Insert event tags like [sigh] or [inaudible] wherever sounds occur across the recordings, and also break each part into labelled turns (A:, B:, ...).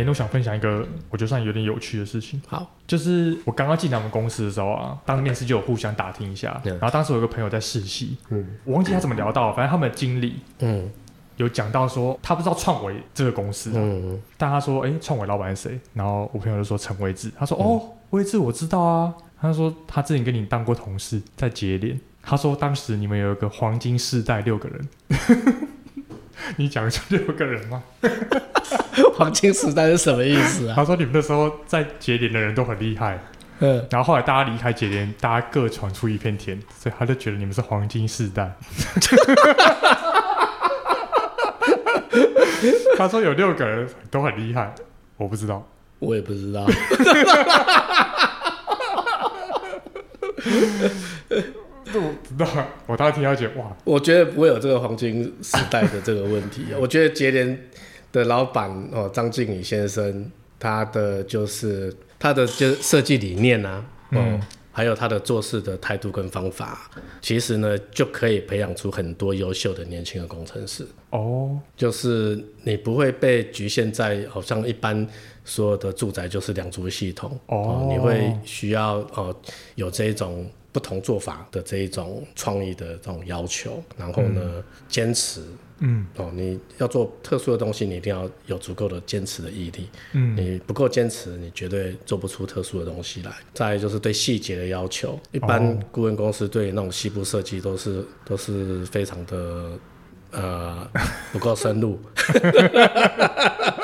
A: 哎，那我想分享一个我觉得算有点有趣的事情。
B: 好，
A: 就是我刚刚进来我们公司的时候啊，当面试就有互相打听一下。然后当时我有个朋友在试戏，嗯，我忘记他怎么聊到，反正他们的经理，嗯，有讲到说他不知道创维这个公司，嗯，但他说，哎，创维老板是谁？然后我朋友就说陈维志，他说，哦，维志我知道啊。他说他之前跟你当过同事，在节联。他说当时你们有一个黄金世代六个人，[laughs] 你讲出六个人吗？
B: 黄金时代是什么意思啊？
A: 他说你们那时候在节联的人都很厉害，嗯，然后后来大家离开节联，大家各闯出一片天，所以他就觉得你们是黄金时代。[laughs] 他说有六个人都很厉害，我不知道，
B: 我也不知道。[laughs]
A: 我知道，我当时听到觉得哇，
B: 我觉得不会有这个黄金时代的这个问题。我觉得节联的老板哦，张敬宇先生，他的就是他的就设计理念啊，嗯，还有他的做事的态度跟方法，其实呢就可以培养出很多优秀的年轻的工程师。哦，就是你不会被局限在好像一般所有的住宅就是两足系统哦，你会需要哦有这种。不同做法的这一种创意的这种要求，然后呢，坚、嗯、持，嗯，哦，你要做特殊的东西，你一定要有足够的坚持的毅力，嗯，你不够坚持，你绝对做不出特殊的东西来。再就是对细节的要求，一般顾问公司对那种细部设计都是都是非常的呃不够深入，[laughs]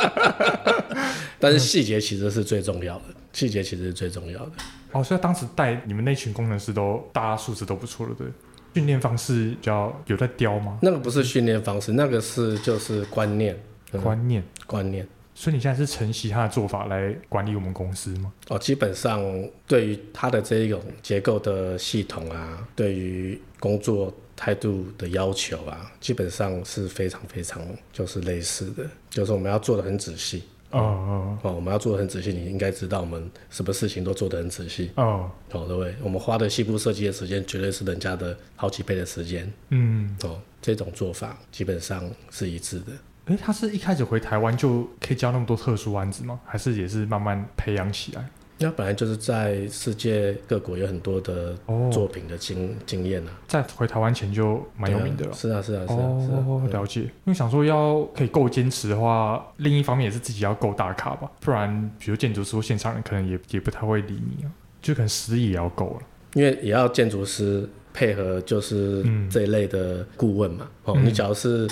B: 但是细节其实是最重要的，细节其实是最重要的。
A: 哦，所以当时带你们那群工程师都，大家素质都不错了，对？训练方式比较有在雕吗？
B: 那个不是训练方式，那个是就是观念，
A: 嗯、观念，
B: 观念。
A: 所以你现在是承袭他的做法来管理我们公司吗？
B: 哦，基本上对于他的这一种结构的系统啊，对于工作态度的要求啊，基本上是非常非常就是类似的，就是我们要做的很仔细。哦哦哦，我们要做的很仔细，你应该知道我们什么事情都做的很仔细。哦，哦，对不对？我们花的细部设计的时间，绝对是人家的好几倍的时间。嗯，哦，这种做法基本上是一致的。
A: 诶，他是一开始回台湾就可以教那么多特殊案子吗？还是也是慢慢培养起来？
B: 那本来就是在世界各国有很多的作品的经、哦、经验啊，
A: 在回台湾前就蛮有名的了。
B: 是啊，是啊，是啊，是
A: 了解。因为想说要可以够坚持的话，另一方面也是自己要够大咖吧，不然比如建筑师或现场人可能也也不太会理你啊，就可能实力也要够了。
B: 因为也要建筑师配合，就是这一类的顾问嘛。嗯、哦，你假如是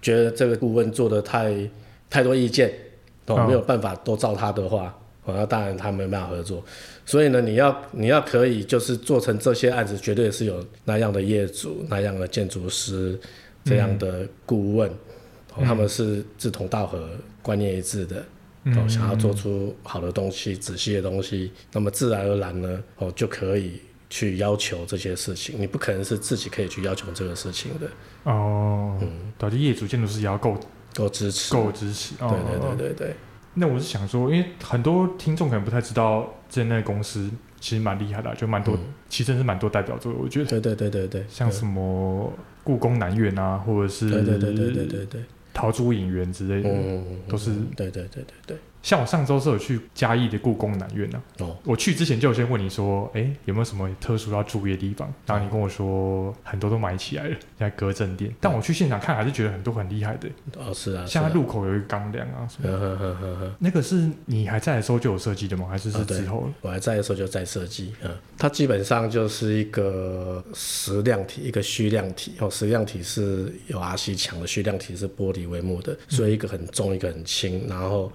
B: 觉得这个顾问做的太太多意见，哦，哦没有办法都照他的话。那当然他没办法合作，所以呢，你要你要可以就是做成这些案子，绝对是有那样的业主、那样的建筑师、这样的顾问，嗯、他们是志同道合、观念一致的，嗯、想要做出好的东西、仔细的东西，那么自然而然呢，哦，就可以去要求这些事情。你不可能是自己可以去要求这个事情的
A: 哦。嗯，到底业主、建筑师也要够
B: 够支持，
A: 够支持。
B: 对对对对对。
A: 那我是想说，因为很多听众可能不太知道，这那个公司其实蛮厉害的，就蛮多，嗯、其实是蛮多代表作。我觉得，
B: 对对对对对，
A: 像什么故宫南院啊，或者是
B: 对对对对对对对，
A: 陶朱影园之类的，
B: 嗯、
A: 都是
B: 对对对对对。
A: 像我上周是有去嘉义的故宫南院呢、啊。哦，我去之前就有先问你说，哎、欸，有没有什么特殊要注意的地方？然后你跟我说很多都买起来了，在隔震垫。但我去现场看，还是觉得很多很厉害的。
B: 哦，是啊，
A: 像在入口有一个钢梁啊什。呵呵呵呵。那个是你还在的时候就有设计的吗？还是是之后、哦？
B: 我还在的时候就在设计。嗯，它基本上就是一个实量体，一个虚量体。哦，实量体是有 RC 墙的，虚量体是玻璃帷幕的，所以一个很重，一个很轻，然后。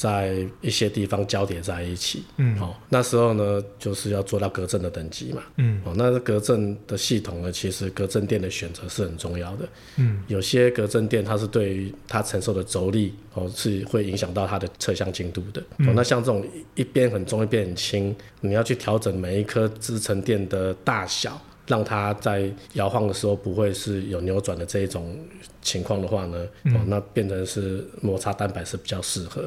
B: 在一些地方交叠在一起，嗯，哦，那时候呢，就是要做到隔震的等级嘛，嗯，哦，那隔震的系统呢，其实隔震垫的选择是很重要的，嗯，有些隔震垫它是对于它承受的轴力，哦，是会影响到它的侧向精度的，嗯、哦，那像这种一边很重一边很轻，你要去调整每一颗支撑垫的大小，让它在摇晃的时候不会是有扭转的这一种情况的话呢，嗯、哦，那变成是摩擦蛋白是比较适合。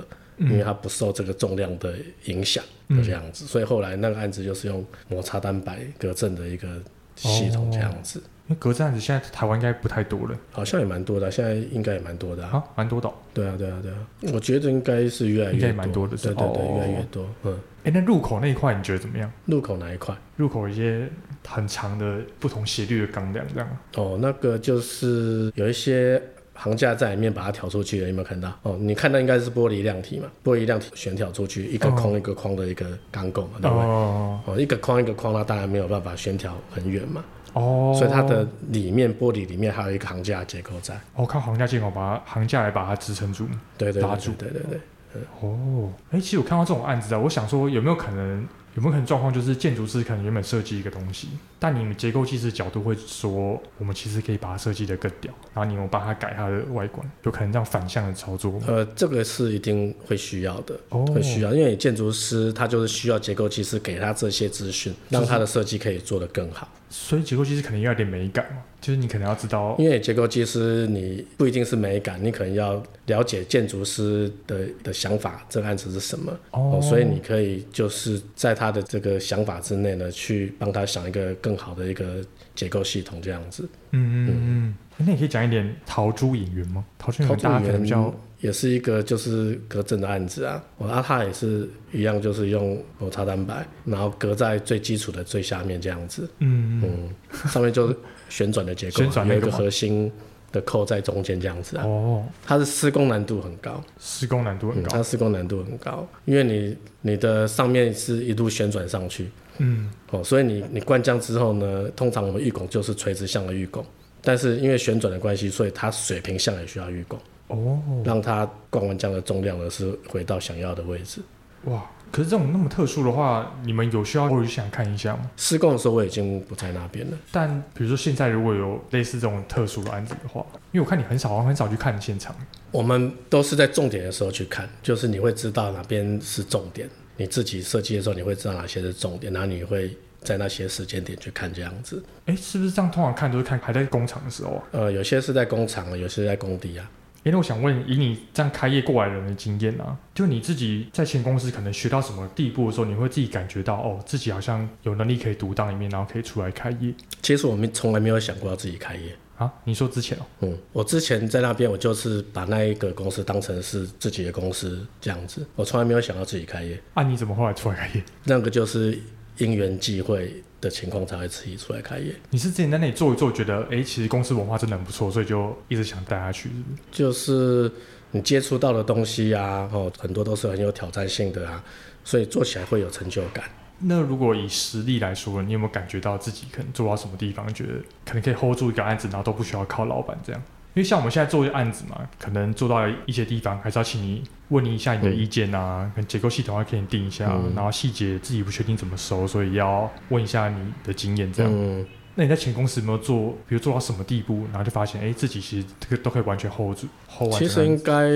B: 因为它不受这个重量的影响，就这样子，嗯、所以后来那个案子就是用摩擦单板隔震的一个系统这样子。
A: 因为格子案子现在台湾应该不太多了，
B: 好像也蛮多的，现在应该也蛮多的
A: 啊，蛮多的。
B: 对啊，对啊，对啊，我觉得应该是越来越
A: 蛮多的，
B: 对对对，越来越多。嗯，
A: 哎，那入口那一块你觉得怎么样？
B: 入口哪一块？
A: 入口一些很长的不同斜率的钢梁这样。
B: 哦，那个就是有一些。行架在里面把它挑出去了，有没有看到？哦，你看到应该是玻璃量体嘛？玻璃量体悬挑出去，一个框一个框的一个钢构嘛，哦、对不对？哦，哦，一个框一个框，它当然没有办法悬挑很远嘛。哦，所以它的里面玻璃里面还有一个行架结构在。
A: 哦，靠行架结构把它行架来把它支撑住，
B: 对对，对，
A: 拉住，
B: 对对对。嗯、
A: 哦，哎，其实我看到这种案子啊，我想说有没有可能？有没有可能状况就是建筑师可能原本设计一个东西，但你们结构技师角度会说，我们其实可以把它设计的更屌，然后你们帮他改它的外观，有可能这样反向的操作？
B: 呃，这个是一定会需要的，哦、会需要，因为建筑师他就是需要结构技师给他这些资讯，让他的设计可以做得更好。
A: 所以结构技师可能要有点美感嘛，就是你可能要知道，
B: 因为结构技师你不一定是美感，你可能要了解建筑师的的想法，这个案子是什么哦，哦，所以你可以就是在他的这个想法之内呢，去帮他想一个更好的一个结构系统这样子。嗯嗯
A: 嗯，那你可以讲一点陶朱隐园吗？陶朱隐园大家可能比较。
B: 也是一个就是隔震的案子啊，我阿它也是一样，就是用摩擦蛋白，然后隔在最基础的最下面这样子，嗯嗯，上面就是旋转的结构，旋转有一个核心的扣在中间这样子啊。哦，它的施工难度很高，
A: 施工难度很高，嗯、
B: 它施工难度很高，因为你你的上面是一路旋转上去，嗯，哦，所以你你灌浆之后呢，通常我们预拱就是垂直向的预拱，但是因为旋转的关系，所以它水平向也需要预拱。哦，让它灌完浆的重量呢是回到想要的位置。
A: 哇，可是这种那么特殊的话，你们有需要我想看一下吗？
B: 施工的时候我已经不在那边了。
A: 但比如说现在如果有类似这种特殊的案子的话，因为我看你很少很少去看现场。
B: 我们都是在重点的时候去看，就是你会知道哪边是重点，你自己设计的时候你会知道哪些是重点，然后你会在那些时间点去看这样子。
A: 哎，是不是这样？通常看都是看还在工厂的时候啊？
B: 呃，有些是在工厂，有些是在工地啊。
A: 哎，那我想问，以你这样开业过来人的经验啊，就你自己在前公司可能学到什么地步的时候，你会自己感觉到哦，自己好像有能力可以独当一面，然后可以出来开业。
B: 其实我们从来没有想过要自己开业
A: 啊。你说之前哦？
B: 嗯，我之前在那边，我就是把那一个公司当成是自己的公司这样子，我从来没有想到自己开业。
A: 啊，你怎么后来出来开业？
B: 那个就是因缘际会。的情况才会自己出来开业。
A: 你是之前在那里做一做，觉得哎、欸，其实公司文化真的很不错，所以就一直想带下去是是？
B: 就是你接触到的东西啊，哦，很多都是很有挑战性的啊，所以做起来会有成就感。
A: 那如果以实力来说，你有没有感觉到自己可能做到什么地方，觉得可能可以 hold 住一个案子，然后都不需要靠老板这样？因为像我们现在做一个案子嘛，可能做到一些地方，还是要请你问你一下你的意见啊，可能、结构系统要可以定一下，嗯、然后细节自己不确定怎么收，所以要问一下你的经验这样。嗯、那你在前公司有没有做，比如做到什么地步，然后就发现，哎，自己其实这个都可以完全 hold 住，hold 完。
B: 其实应该，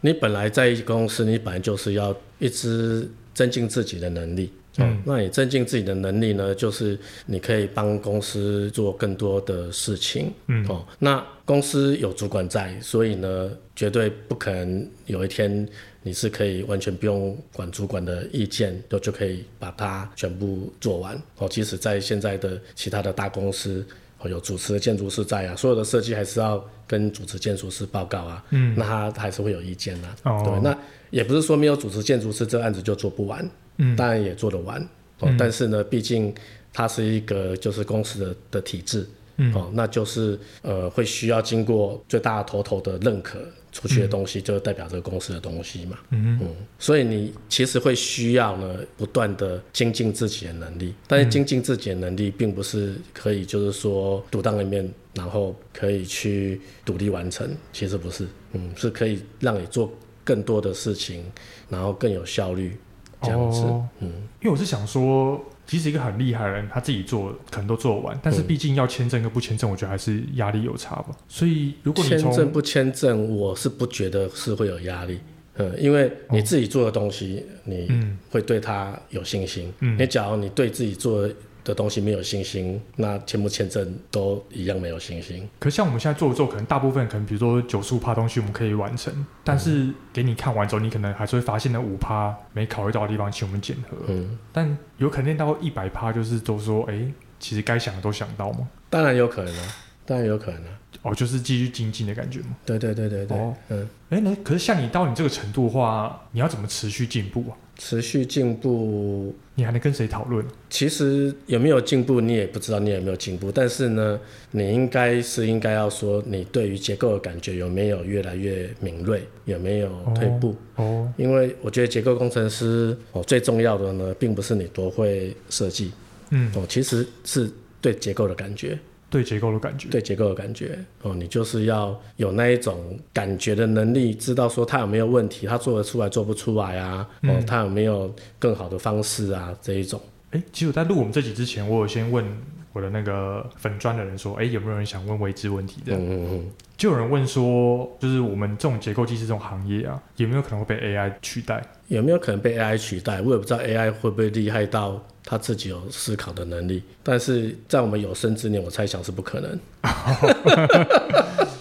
B: 你本来在一个公司，你本来就是要一直增进自己的能力。嗯、哦，那你增进自己的能力呢？就是你可以帮公司做更多的事情。嗯，哦，那公司有主管在，所以呢，绝对不可能有一天你是可以完全不用管主管的意见，都就可以把它全部做完。哦，即使在现在的其他的大公司，哦，有主持的建筑师在啊，所有的设计还是要跟主持建筑师报告啊。嗯，那他还是会有意见啊。哦，对，那也不是说没有主持建筑师，这个案子就做不完。嗯，当然也做得完，哦，嗯、但是呢，毕竟它是一个就是公司的的体制，嗯，哦，那就是呃会需要经过最大的头头的认可，出去的东西就代表这个公司的东西嘛，嗯。嗯，所以你其实会需要呢不断的精进自己的能力，但是精进自己的能力并不是可以就是说独当一面，然后可以去独立完成，其实不是，嗯，是可以让你做更多的事情，然后更有效率。这样子，哦、嗯，
A: 因为我是想说，即使一个很厉害的人，他自己做可能都做完，但是毕竟要签证跟不签证，我觉得还是压力有差吧。所以如果你
B: 签证不签证，我是不觉得是会有压力，嗯，因为你自己做的东西，哦、你会对他有信心。嗯，你假如你对自己做的的东西没有信心，那签不签证都一样没有信心。
A: 可是像我们现在做不做，可能大部分可能比如说九十五趴东西我们可以完成，但是给你看完之后，你可能还是会发现那五趴没考虑到的地方，请我们检核。嗯，但有肯定到一百趴，就是都说，哎、欸，其实该想的都想到吗？
B: 当然有可能啊，当然有可能啊。
A: 哦，就是继续精进的感觉吗？
B: 对对对对对。哦，
A: 嗯，哎，那可是像你到你这个程度的话，你要怎么持续进步啊？
B: 持续进步，
A: 你还能跟谁讨论？
B: 其实有没有进步，你也不知道你有没有进步。但是呢，你应该是应该要说，你对于结构的感觉有没有越来越敏锐，有没有退步？哦，哦，因为我觉得结构工程师哦，最重要的呢，并不是你多会设计，嗯，哦，其实是对结构的感觉。
A: 对结构的感觉，
B: 对结构的感觉哦，你就是要有那一种感觉的能力，知道说他有没有问题，他做得出来做不出来啊，嗯、哦，他有没有更好的方式啊，这一种。
A: 哎，其实我在录我们这集之前，我有先问我的那个粉砖的人说，哎，有没有人想问未知问题的？嗯嗯嗯，就有人问说，就是我们这种结构技师这种行业啊，有没有可能会被 AI 取代？
B: 有没有可能被 AI 取代？我也不知道 AI 会不会厉害到。他自己有思考的能力，但是在我们有生之年，我猜想是不可能。[laughs]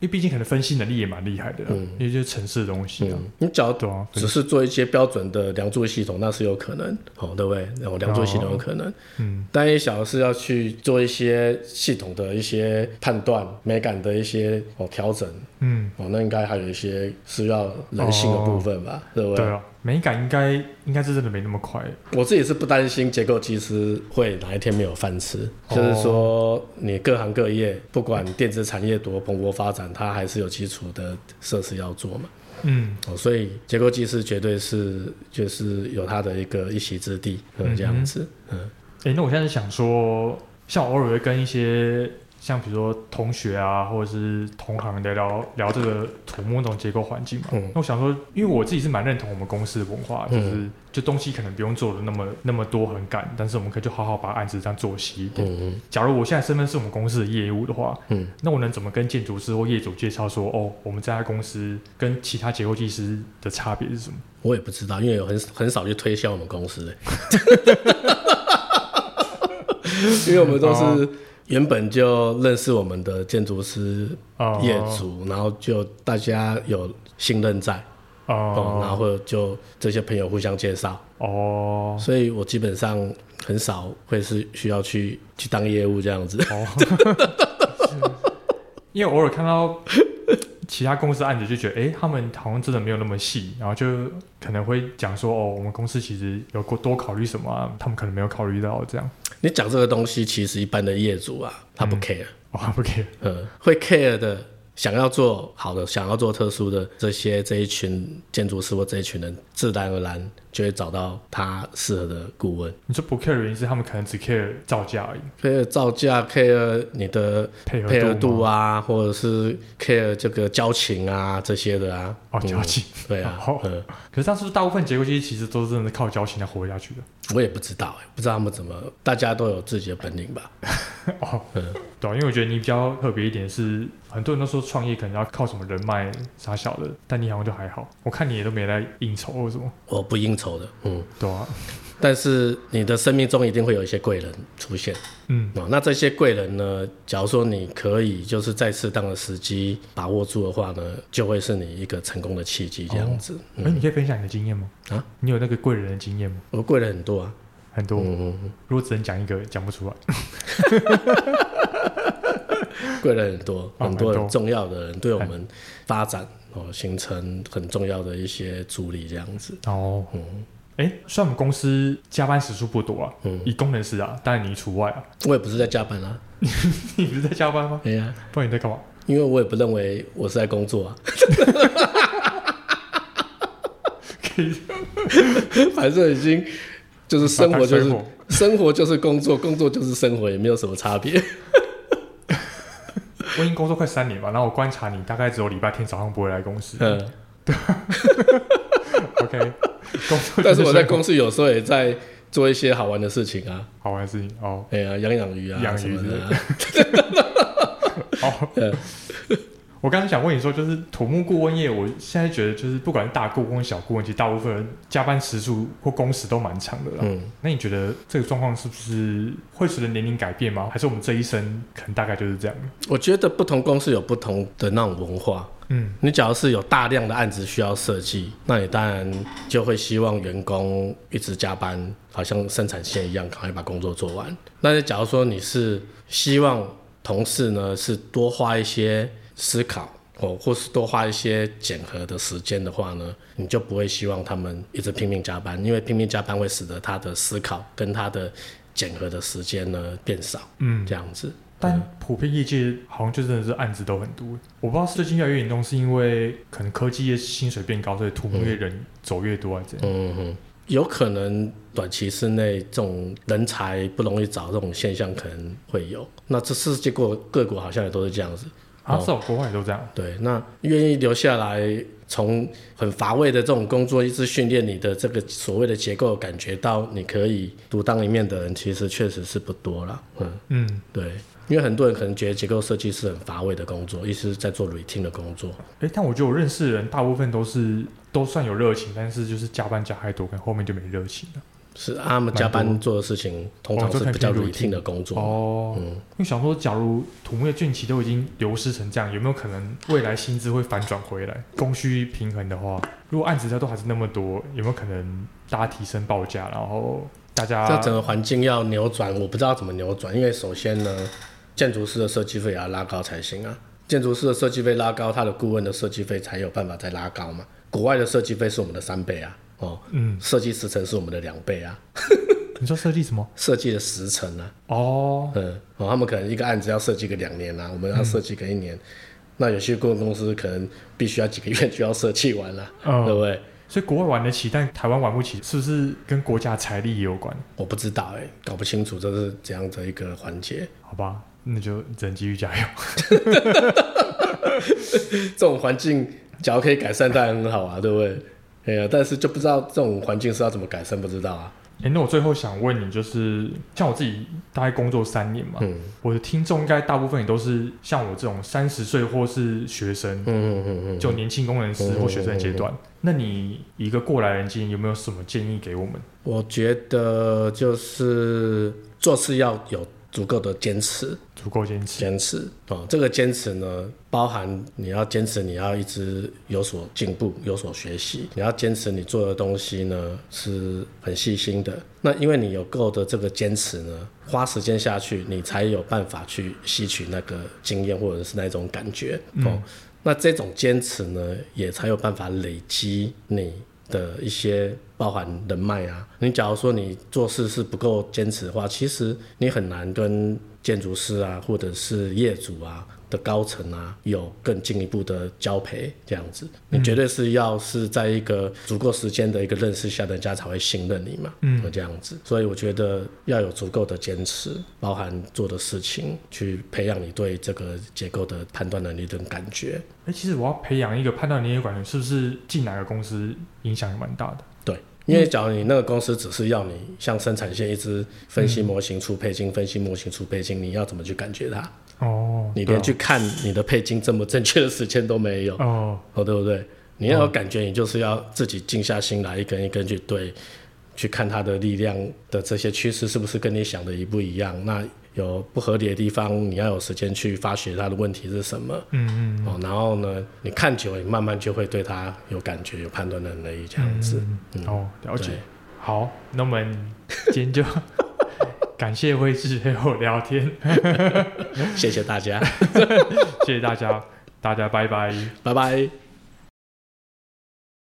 A: 因为毕竟可能分析能力也蛮厉害的，嗯，因为就是程式的东西啊。
B: 你假如只是做一些标准的梁柱系统，那是有可能，哦，对不对？然后梁柱系统有可能，嗯。但一小是要去做一些系统的一些判断、美感的一些哦调整，嗯，哦，那应该还有一些需要人性的部分吧，对不对？对啊。
A: 美感应该应该是真的没那么快。
B: 我自己是不担心结构技师会哪一天没有饭吃，哦、就是说你各行各业，不管电子产业多蓬勃发展，它还是有基础的设施要做嘛。嗯，哦，所以结构技师绝对是就是有他的一个一席之地，嗯，这样子。嗯，
A: 哎、欸，那我现在想说，像偶尔会跟一些。像比如说同学啊，或者是同行聊聊聊这个土木那种结构环境嘛。嗯。那我想说，因为我自己是蛮认同我们公司的文化，就是、嗯、就东西可能不用做的那么那么多很赶，但是我们可以就好好把案子这样做细一点。嗯。假如我现在身份是我们公司的业务的话，嗯，那我能怎么跟建筑师或业主介绍说，哦，我们这家公司跟其他结构技师的差别是什么？
B: 我也不知道，因为有很很少去推销我们公司。[laughs] [laughs] 因为我们都是。哦原本就认识我们的建筑师业主，oh. 然后就大家有信任在，oh. 嗯，然后就这些朋友互相介绍哦，oh. 所以我基本上很少会是需要去去当业务这样子，oh.
A: 因为偶尔看到。其他公司案子就觉得，哎、欸，他们好像真的没有那么细，然后就可能会讲说，哦，我们公司其实有过多考虑什么啊，他们可能没有考虑到这样。
B: 你讲这个东西，其实一般的业主啊，他不 care，、嗯、
A: 哦，他不 care，
B: 嗯，会 care 的。想要做好的，想要做特殊的这些这一群建筑师或这一群人，自然而然就会找到他适合的顾问。
A: 你说不 care 的原因是他们可能只 care 造价而已
B: ，care 造价，care 你的配合配合度啊，或者是 care 这个交情啊这些的啊。
A: 哦，交情，
B: 嗯、对啊。
A: 哦、嗯，可是当时大部分结构其实其实都是真的靠交情来活下去的。
B: 我也不知道，不知道他们怎么，大家都有自己的本领吧。[laughs]
A: 哦，嗯，对，因为我觉得你比较特别一点是，很多人都说创业可能要靠什么人脉啥小的，但你好像就还好。我看你也都没来应酬或什么。
B: 我不应酬的，嗯，
A: 对啊。
B: 但是你的生命中一定会有一些贵人出现，嗯，哦，那这些贵人呢，假如说你可以就是在适当的时机把握住的话呢，就会是你一个成功的契机，这样子。
A: 哎、哦，嗯、你可以分享你的经验吗？啊，你有那个贵人的经验吗？
B: 我贵人很多啊。
A: 很多，嗯、如果只能讲一个，讲不出来。[laughs]
B: 贵人很多，哦、很多很重要的人对我们发展哦形成很重要的一些助力，这样子。哦，嗯，
A: 哎，虽然我们公司加班时数不多啊，嗯，以工程师啊，当然你除外啊。
B: 我也不是在加班啊，[laughs]
A: 你不是在加班吗？
B: 对呀、啊，
A: 不然你在干嘛？
B: 因为我也不认为我是在工作啊。可以，反正已经。就是生活就是生活就是工作，工作就是生活，也没有什么差别。
A: 我已经工作快三年吧，然后我观察你，大概只有礼拜天早上不会来公司。嗯，[laughs] 对。OK，[laughs] 工作。
B: 但是我在公司有时候也在做一些好玩的事情啊，
A: 好玩的事情哦。
B: 哎呀，养养鱼啊，养鱼的。
A: 好。[laughs] 我刚才想问你说，就是土木顾问业，我现在觉得就是不管是大顾问、小顾问，其实大部分人加班时数或工时都蛮长的啦。嗯，那你觉得这个状况是不是会随着年龄改变吗？还是我们这一生可能大概就是这样？
B: 我觉得不同公司有不同的那种文化。嗯，你假如是有大量的案子需要设计，那你当然就会希望员工一直加班，好像生产线一样，赶快把工作做完。那假如说你是希望同事呢是多花一些思考，或，或是多花一些检核的时间的话呢，你就不会希望他们一直拼命加班，因为拼命加班会使得他的思考跟他的检核的时间呢变少。嗯，这样子。
A: 但普遍业界好像就真的是案子都很多，我不知道最近越来越严重，是因为可能科技业薪水变高，所以土木业人走越多还是怎样？
B: 嗯哼，有可能短期之内这种人才不容易找这种现象可能会有。那这世界各各国好像也都是这样子。
A: 啊，是哦，国外都这样。
B: 对，那愿意留下来，从很乏味的这种工作，一直训练你的这个所谓的结构，感觉到你可以独当一面的人，其实确实是不多了。嗯嗯，对。因为很多人可能觉得结构设计是很乏味的工作，一直在做 routine 的工作。
A: 哎，但我觉得我认识的人大部分都是都算有热情，但是就是加班加太多，可能后面就没热情了。
B: 是啊，他们加班做的事情通常是比较 routine 的工作。
A: 哦，嗯，因为想说，假如土木业近期都已经流失成这样，有没有可能未来薪资会反转回来？供需平衡的话，如果案子它都还是那么多，有没有可能大家提升报价，然后大家
B: 这整个环境要扭转，我不知道怎么扭转，因为首先呢。建筑师的设计费也要拉高才行啊！建筑师的设计费拉高，他的顾问的设计费才有办法再拉高嘛。国外的设计费是我们的三倍啊，哦，嗯，设计时程是我们的两倍啊。[laughs]
A: 你说设计什么？
B: 设计的时程啊。
A: 哦，
B: 嗯，哦，他们可能一个案子要设计个两年啊，我们要设计个一年。嗯、那有些顾问公司可能必须要几个月就要设计完了，哦、对不对？
A: 所以国外玩得起，但台湾玩不起，是不是跟国家财力也有关？
B: 我不知道哎、欸，搞不清楚这是怎样的一个环节。
A: 好吧。那就只能继续加油。[laughs]
B: 这种环境，假如可以改善，当然很好啊，对不对？哎呀，但是就不知道这种环境是要怎么改善，不知道啊。
A: 哎、欸，那我最后想问你，就是像我自己大概工作三年嘛，嗯、我的听众应该大部分也都是像我这种三十岁或是学生，嗯嗯嗯嗯，就年轻工程师或学生阶段。那你一个过来人经验，有没有什么建议给我们？
B: 我觉得就是做事要有。足够的坚持，
A: 足够坚持，
B: 坚持哦。这个坚持呢，包含你要坚持，你要一直有所进步，有所学习。你要坚持你做的东西呢，是很细心的。那因为你有够的这个坚持呢，花时间下去，你才有办法去吸取那个经验或者是那种感觉哦。嗯、那这种坚持呢，也才有办法累积你。的一些包含人脉啊，你假如说你做事是不够坚持的话，其实你很难跟建筑师啊，或者是业主啊的高层啊，有更进一步的交陪这样子。你绝对是要是在一个足够时间的一个认识下，人家才会信任你嘛。嗯，这样子。所以我觉得要有足够的坚持，包含做的事情，去培养你对这个结构的判断能力跟感觉。
A: 哎、欸，其实我要培养一个判断能力的感觉，是不是进哪个公司影响也蛮大的？
B: 对。因为假如你那个公司只是要你像生产线一直分析模型出配金，嗯、分析模型出配金，你要怎么去感觉它？哦，你连去看你的配筋正不正确的时间都没有。哦，哦，对不对？你要有感觉，你就是要自己静下心来，一根一根去对，去看它的力量的这些趋势是不是跟你想的一不一样？那。有不合理的地方，你要有时间去发掘它的问题是什么。嗯嗯。哦，然后呢，你看久了，你慢慢就会对它有感觉、有判断能力，这样子。嗯。哦，了解。好，那我们今天就 [laughs] 感谢威志陪我聊天。谢谢大家。[laughs]
A: 谢谢大家，大家拜拜，
B: 拜拜。